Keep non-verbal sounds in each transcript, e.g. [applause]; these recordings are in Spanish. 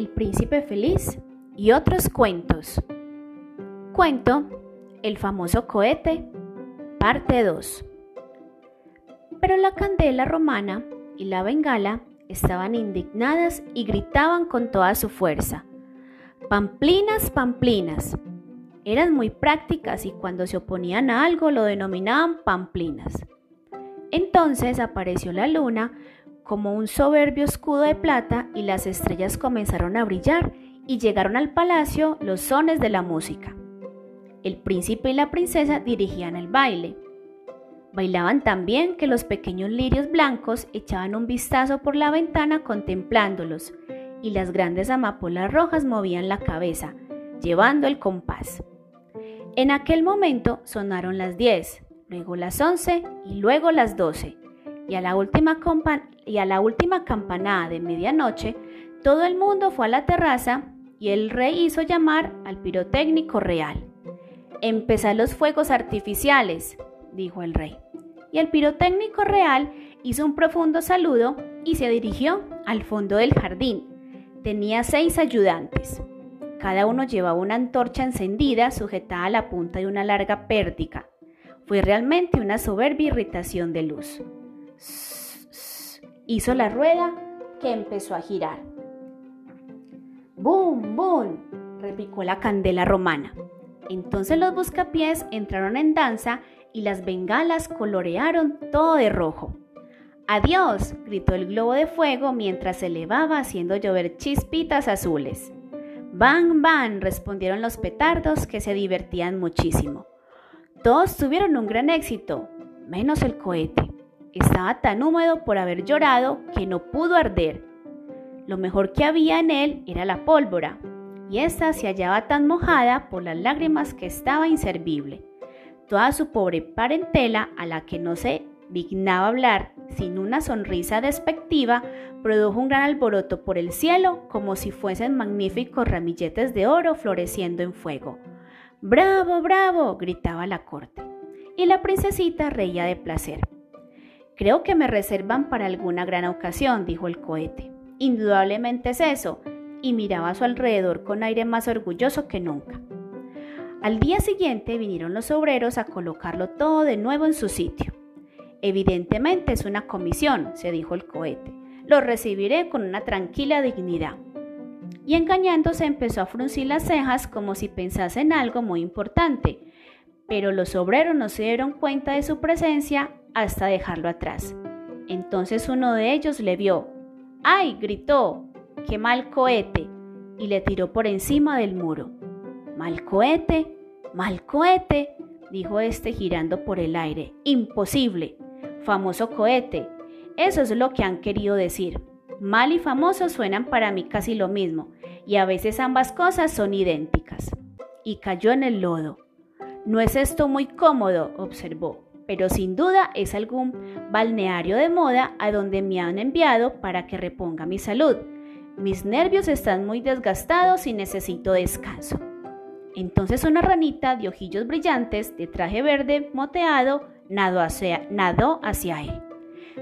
El príncipe feliz y otros cuentos. Cuento El famoso cohete, parte 2. Pero la candela romana y la bengala estaban indignadas y gritaban con toda su fuerza. Pamplinas, pamplinas. Eran muy prácticas y cuando se oponían a algo lo denominaban pamplinas. Entonces apareció la luna como un soberbio escudo de plata y las estrellas comenzaron a brillar y llegaron al palacio los sones de la música. El príncipe y la princesa dirigían el baile. Bailaban tan bien que los pequeños lirios blancos echaban un vistazo por la ventana contemplándolos y las grandes amapolas rojas movían la cabeza, llevando el compás. En aquel momento sonaron las diez, luego las once y luego las doce, y a la última, campanada de medianoche, todo el mundo fue a la terraza y el rey hizo llamar al pirotécnico real. Empezar los fuegos artificiales, dijo el rey. Y el pirotécnico real hizo un profundo saludo y se dirigió al fondo del jardín. Tenía seis ayudantes. Cada uno llevaba una antorcha encendida sujetada a la punta de una larga pértiga. Fue realmente una soberbia irritación de luz. Hizo la rueda que empezó a girar. ¡Bum, bum! repicó la candela romana. Entonces los buscapiés entraron en danza y las bengalas colorearon todo de rojo. ¡Adiós! gritó el globo de fuego mientras se elevaba haciendo llover chispitas azules. ¡Bang, bang! respondieron los petardos que se divertían muchísimo. Todos tuvieron un gran éxito, menos el cohete. Estaba tan húmedo por haber llorado que no pudo arder. Lo mejor que había en él era la pólvora, y ésta se hallaba tan mojada por las lágrimas que estaba inservible. Toda su pobre parentela, a la que no se dignaba hablar sin una sonrisa despectiva, produjo un gran alboroto por el cielo como si fuesen magníficos ramilletes de oro floreciendo en fuego. ¡Bravo, bravo! gritaba la corte. Y la princesita reía de placer. Creo que me reservan para alguna gran ocasión, dijo el cohete. Indudablemente es eso, y miraba a su alrededor con aire más orgulloso que nunca. Al día siguiente vinieron los obreros a colocarlo todo de nuevo en su sitio. Evidentemente es una comisión, se dijo el cohete. Lo recibiré con una tranquila dignidad. Y engañándose empezó a fruncir las cejas como si pensase en algo muy importante, pero los obreros no se dieron cuenta de su presencia hasta dejarlo atrás. Entonces uno de ellos le vio, ¡Ay! gritó. ¡Qué mal cohete! y le tiró por encima del muro. ¡Mal cohete! ¡Mal cohete! dijo este girando por el aire. ¡Imposible! Famoso cohete. Eso es lo que han querido decir. Mal y famoso suenan para mí casi lo mismo, y a veces ambas cosas son idénticas. Y cayó en el lodo. No es esto muy cómodo, observó pero sin duda es algún balneario de moda a donde me han enviado para que reponga mi salud. Mis nervios están muy desgastados y necesito descanso. Entonces una ranita de ojillos brillantes, de traje verde moteado, nadó hacia, hacia él.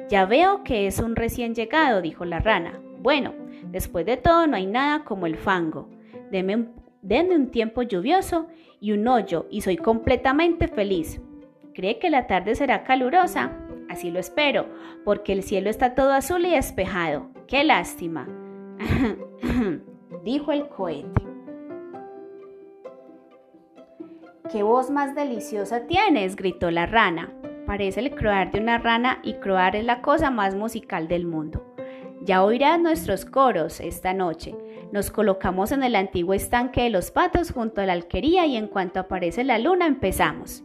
Ya veo que es un recién llegado, dijo la rana. Bueno, después de todo no hay nada como el fango. Deme denme un tiempo lluvioso y un hoyo y soy completamente feliz. ¿Cree que la tarde será calurosa? Así lo espero, porque el cielo está todo azul y despejado. ¡Qué lástima! [laughs] dijo el cohete. ¡Qué voz más deliciosa tienes! gritó la rana. Parece el croar de una rana y croar es la cosa más musical del mundo. Ya oirás nuestros coros esta noche. Nos colocamos en el antiguo estanque de los patos junto a la alquería y en cuanto aparece la luna empezamos.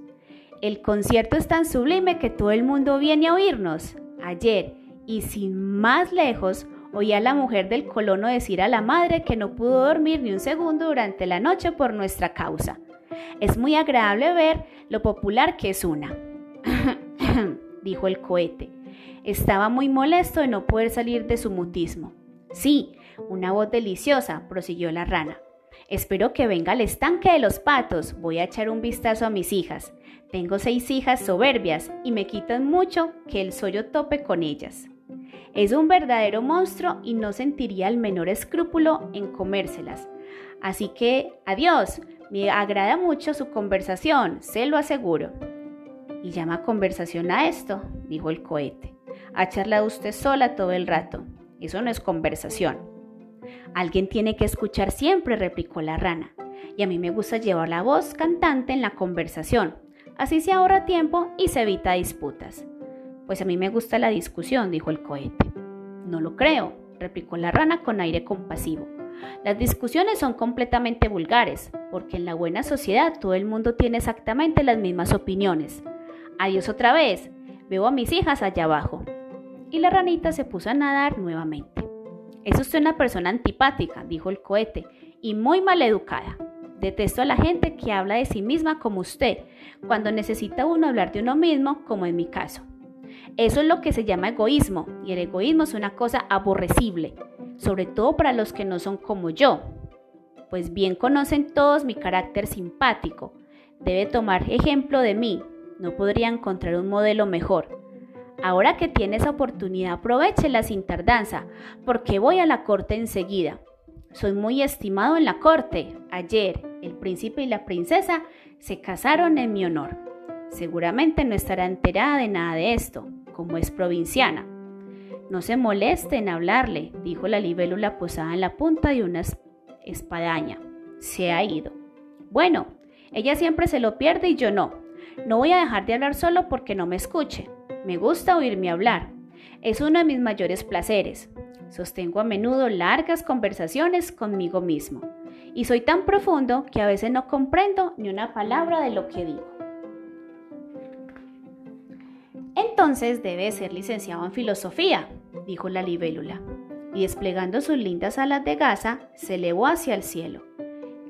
El concierto es tan sublime que todo el mundo viene a oírnos. Ayer, y sin más lejos, oí a la mujer del colono decir a la madre que no pudo dormir ni un segundo durante la noche por nuestra causa. Es muy agradable ver lo popular que es una, [coughs] dijo el cohete. Estaba muy molesto de no poder salir de su mutismo. Sí, una voz deliciosa, prosiguió la rana. Espero que venga el estanque de los patos. Voy a echar un vistazo a mis hijas. Tengo seis hijas soberbias y me quitan mucho que el sollo tope con ellas. Es un verdadero monstruo y no sentiría el menor escrúpulo en comérselas. Así que, adiós, me agrada mucho su conversación, se lo aseguro. ¿Y llama conversación a esto? dijo el cohete. Ha charlado usted sola todo el rato. Eso no es conversación. Alguien tiene que escuchar siempre, replicó la rana. Y a mí me gusta llevar la voz cantante en la conversación. Así se ahorra tiempo y se evita disputas. Pues a mí me gusta la discusión, dijo el cohete. No lo creo, replicó la rana con aire compasivo. Las discusiones son completamente vulgares, porque en la buena sociedad todo el mundo tiene exactamente las mismas opiniones. Adiós otra vez, veo a mis hijas allá abajo. Y la ranita se puso a nadar nuevamente. Es usted una persona antipática, dijo el cohete, y muy maleducada. Detesto a la gente que habla de sí misma como usted, cuando necesita uno hablar de uno mismo, como en mi caso. Eso es lo que se llama egoísmo, y el egoísmo es una cosa aborrecible, sobre todo para los que no son como yo. Pues bien conocen todos mi carácter simpático. Debe tomar ejemplo de mí, no podría encontrar un modelo mejor. Ahora que tiene esa oportunidad, aprovechela sin tardanza, porque voy a la corte enseguida. Soy muy estimado en la corte. Ayer, el príncipe y la princesa se casaron en mi honor. Seguramente no estará enterada de nada de esto, como es provinciana. No se moleste en hablarle, dijo la libélula posada en la punta de una espadaña. Se ha ido. Bueno, ella siempre se lo pierde y yo no. No voy a dejar de hablar solo porque no me escuche. Me gusta oírme hablar. Es uno de mis mayores placeres. Sostengo a menudo largas conversaciones conmigo mismo. Y soy tan profundo que a veces no comprendo ni una palabra de lo que digo. Entonces debe ser licenciado en filosofía, dijo la libélula, y desplegando sus lindas alas de gasa, se elevó hacia el cielo.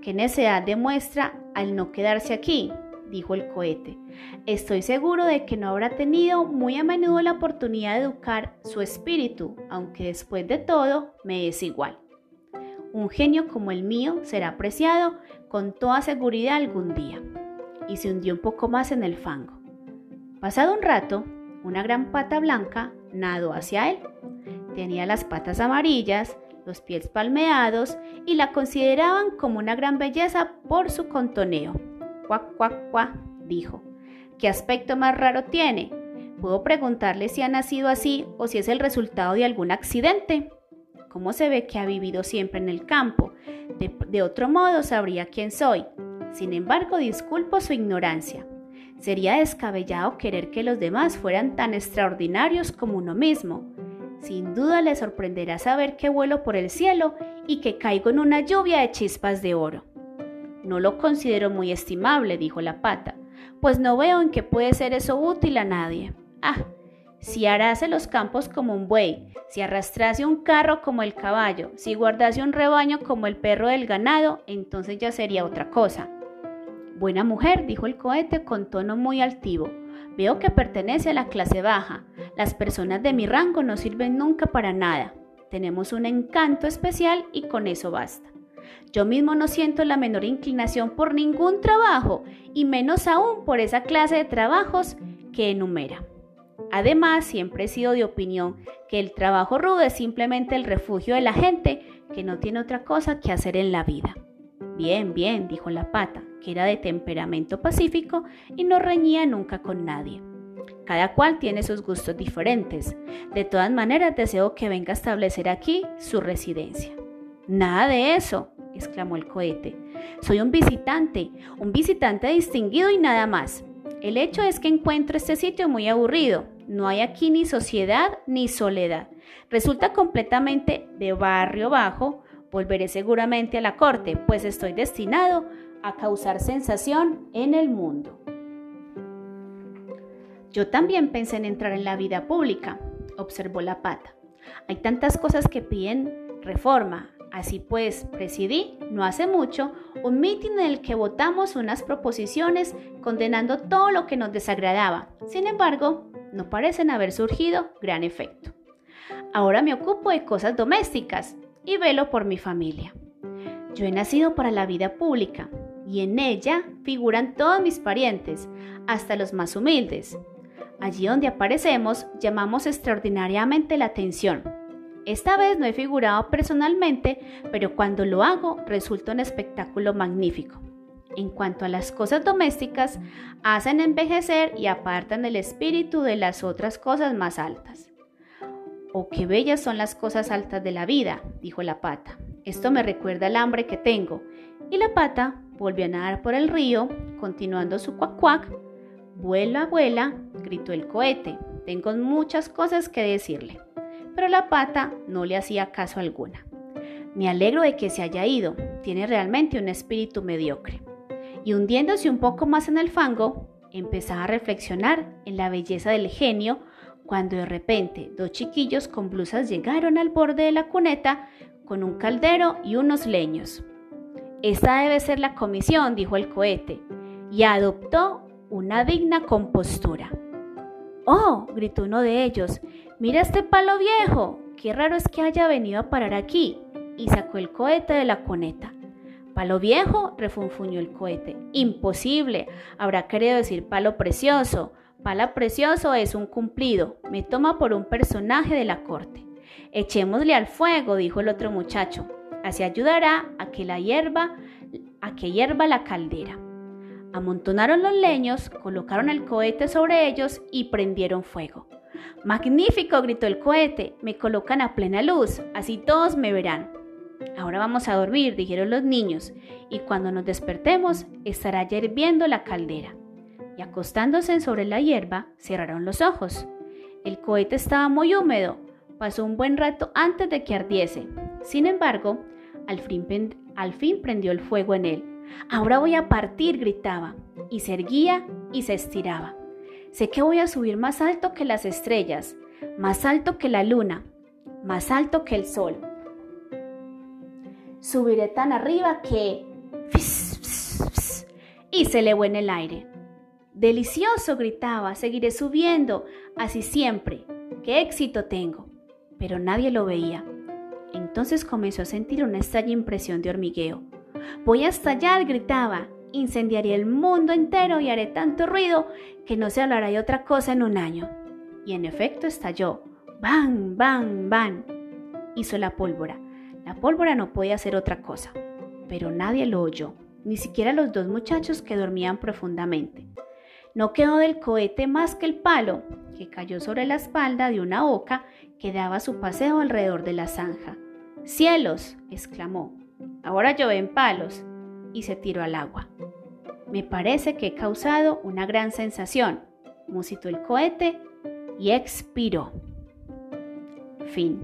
¿Qué necedad demuestra al no quedarse aquí? Dijo el cohete. Estoy seguro de que no habrá tenido muy a menudo la oportunidad de educar su espíritu, aunque después de todo me es igual. Un genio como el mío será apreciado con toda seguridad algún día. Y se hundió un poco más en el fango. Pasado un rato, una gran pata blanca nadó hacia él. Tenía las patas amarillas, los pies palmeados y la consideraban como una gran belleza por su contoneo. Cuac, cuac, cuac, dijo. ¿Qué aspecto más raro tiene? ¿Puedo preguntarle si ha nacido así o si es el resultado de algún accidente? ¿Cómo se ve que ha vivido siempre en el campo? De, de otro modo sabría quién soy. Sin embargo, disculpo su ignorancia. Sería descabellado querer que los demás fueran tan extraordinarios como uno mismo. Sin duda le sorprenderá saber que vuelo por el cielo y que caigo en una lluvia de chispas de oro. No lo considero muy estimable, dijo la pata, pues no veo en qué puede ser eso útil a nadie. Ah, si arase los campos como un buey, si arrastrase un carro como el caballo, si guardase un rebaño como el perro del ganado, entonces ya sería otra cosa. Buena mujer, dijo el cohete con tono muy altivo. Veo que pertenece a la clase baja. Las personas de mi rango no sirven nunca para nada. Tenemos un encanto especial y con eso basta. Yo mismo no siento la menor inclinación por ningún trabajo, y menos aún por esa clase de trabajos que enumera. Además, siempre he sido de opinión que el trabajo rudo es simplemente el refugio de la gente que no tiene otra cosa que hacer en la vida. Bien, bien, dijo la pata, que era de temperamento pacífico y no reñía nunca con nadie. Cada cual tiene sus gustos diferentes. De todas maneras, deseo que venga a establecer aquí su residencia. Nada de eso, exclamó el cohete. Soy un visitante, un visitante distinguido y nada más. El hecho es que encuentro este sitio muy aburrido. No hay aquí ni sociedad ni soledad. Resulta completamente de barrio bajo, Volveré seguramente a la corte, pues estoy destinado a causar sensación en el mundo. Yo también pensé en entrar en la vida pública, observó la pata. Hay tantas cosas que piden reforma. Así pues, presidí, no hace mucho, un mitin en el que votamos unas proposiciones condenando todo lo que nos desagradaba. Sin embargo, no parecen haber surgido gran efecto. Ahora me ocupo de cosas domésticas, y velo por mi familia. Yo he nacido para la vida pública y en ella figuran todos mis parientes, hasta los más humildes. Allí donde aparecemos llamamos extraordinariamente la atención. Esta vez no he figurado personalmente, pero cuando lo hago resulta un espectáculo magnífico. En cuanto a las cosas domésticas, hacen envejecer y apartan el espíritu de las otras cosas más altas. Oh, qué bellas son las cosas altas de la vida, dijo la pata. Esto me recuerda el hambre que tengo. Y la pata volvió a nadar por el río, continuando su cuac cuac. Vuela, vuela, gritó el cohete. Tengo muchas cosas que decirle. Pero la pata no le hacía caso alguna. Me alegro de que se haya ido. Tiene realmente un espíritu mediocre y hundiéndose un poco más en el fango, empezaba a reflexionar en la belleza del genio cuando de repente dos chiquillos con blusas llegaron al borde de la cuneta con un caldero y unos leños. Esta debe ser la comisión, dijo el cohete, y adoptó una digna compostura. ¡Oh! gritó uno de ellos. ¡Mira este palo viejo! ¡Qué raro es que haya venido a parar aquí! Y sacó el cohete de la cuneta. Palo viejo, refunfuñó el cohete. Imposible. Habrá querido decir palo precioso. Palo precioso es un cumplido. Me toma por un personaje de la corte. Echémosle al fuego, dijo el otro muchacho. Así ayudará a que la hierba, a que hierva la caldera. Amontonaron los leños, colocaron el cohete sobre ellos y prendieron fuego. Magnífico, gritó el cohete. Me colocan a plena luz, así todos me verán. Ahora vamos a dormir, dijeron los niños, y cuando nos despertemos estará ya hirviendo la caldera. Y acostándose sobre la hierba, cerraron los ojos. El cohete estaba muy húmedo, pasó un buen rato antes de que ardiese. Sin embargo, al fin, al fin prendió el fuego en él. Ahora voy a partir, gritaba, y se erguía y se estiraba. Sé que voy a subir más alto que las estrellas, más alto que la luna, más alto que el sol subiré tan arriba que... y se elevó en el aire. Delicioso, gritaba, seguiré subiendo, así siempre. ¡Qué éxito tengo! Pero nadie lo veía. Entonces comenzó a sentir una extraña impresión de hormigueo. Voy a estallar, gritaba. Incendiaré el mundo entero y haré tanto ruido que no se hablará de otra cosa en un año. Y en efecto estalló. ¡Bam, bam, bam! Hizo la pólvora. La pólvora no podía hacer otra cosa, pero nadie lo oyó, ni siquiera los dos muchachos que dormían profundamente. No quedó del cohete más que el palo, que cayó sobre la espalda de una oca que daba su paseo alrededor de la zanja. ¡Cielos! exclamó. Ahora llueven palos. Y se tiró al agua. Me parece que he causado una gran sensación, musitó el cohete y expiró. Fin.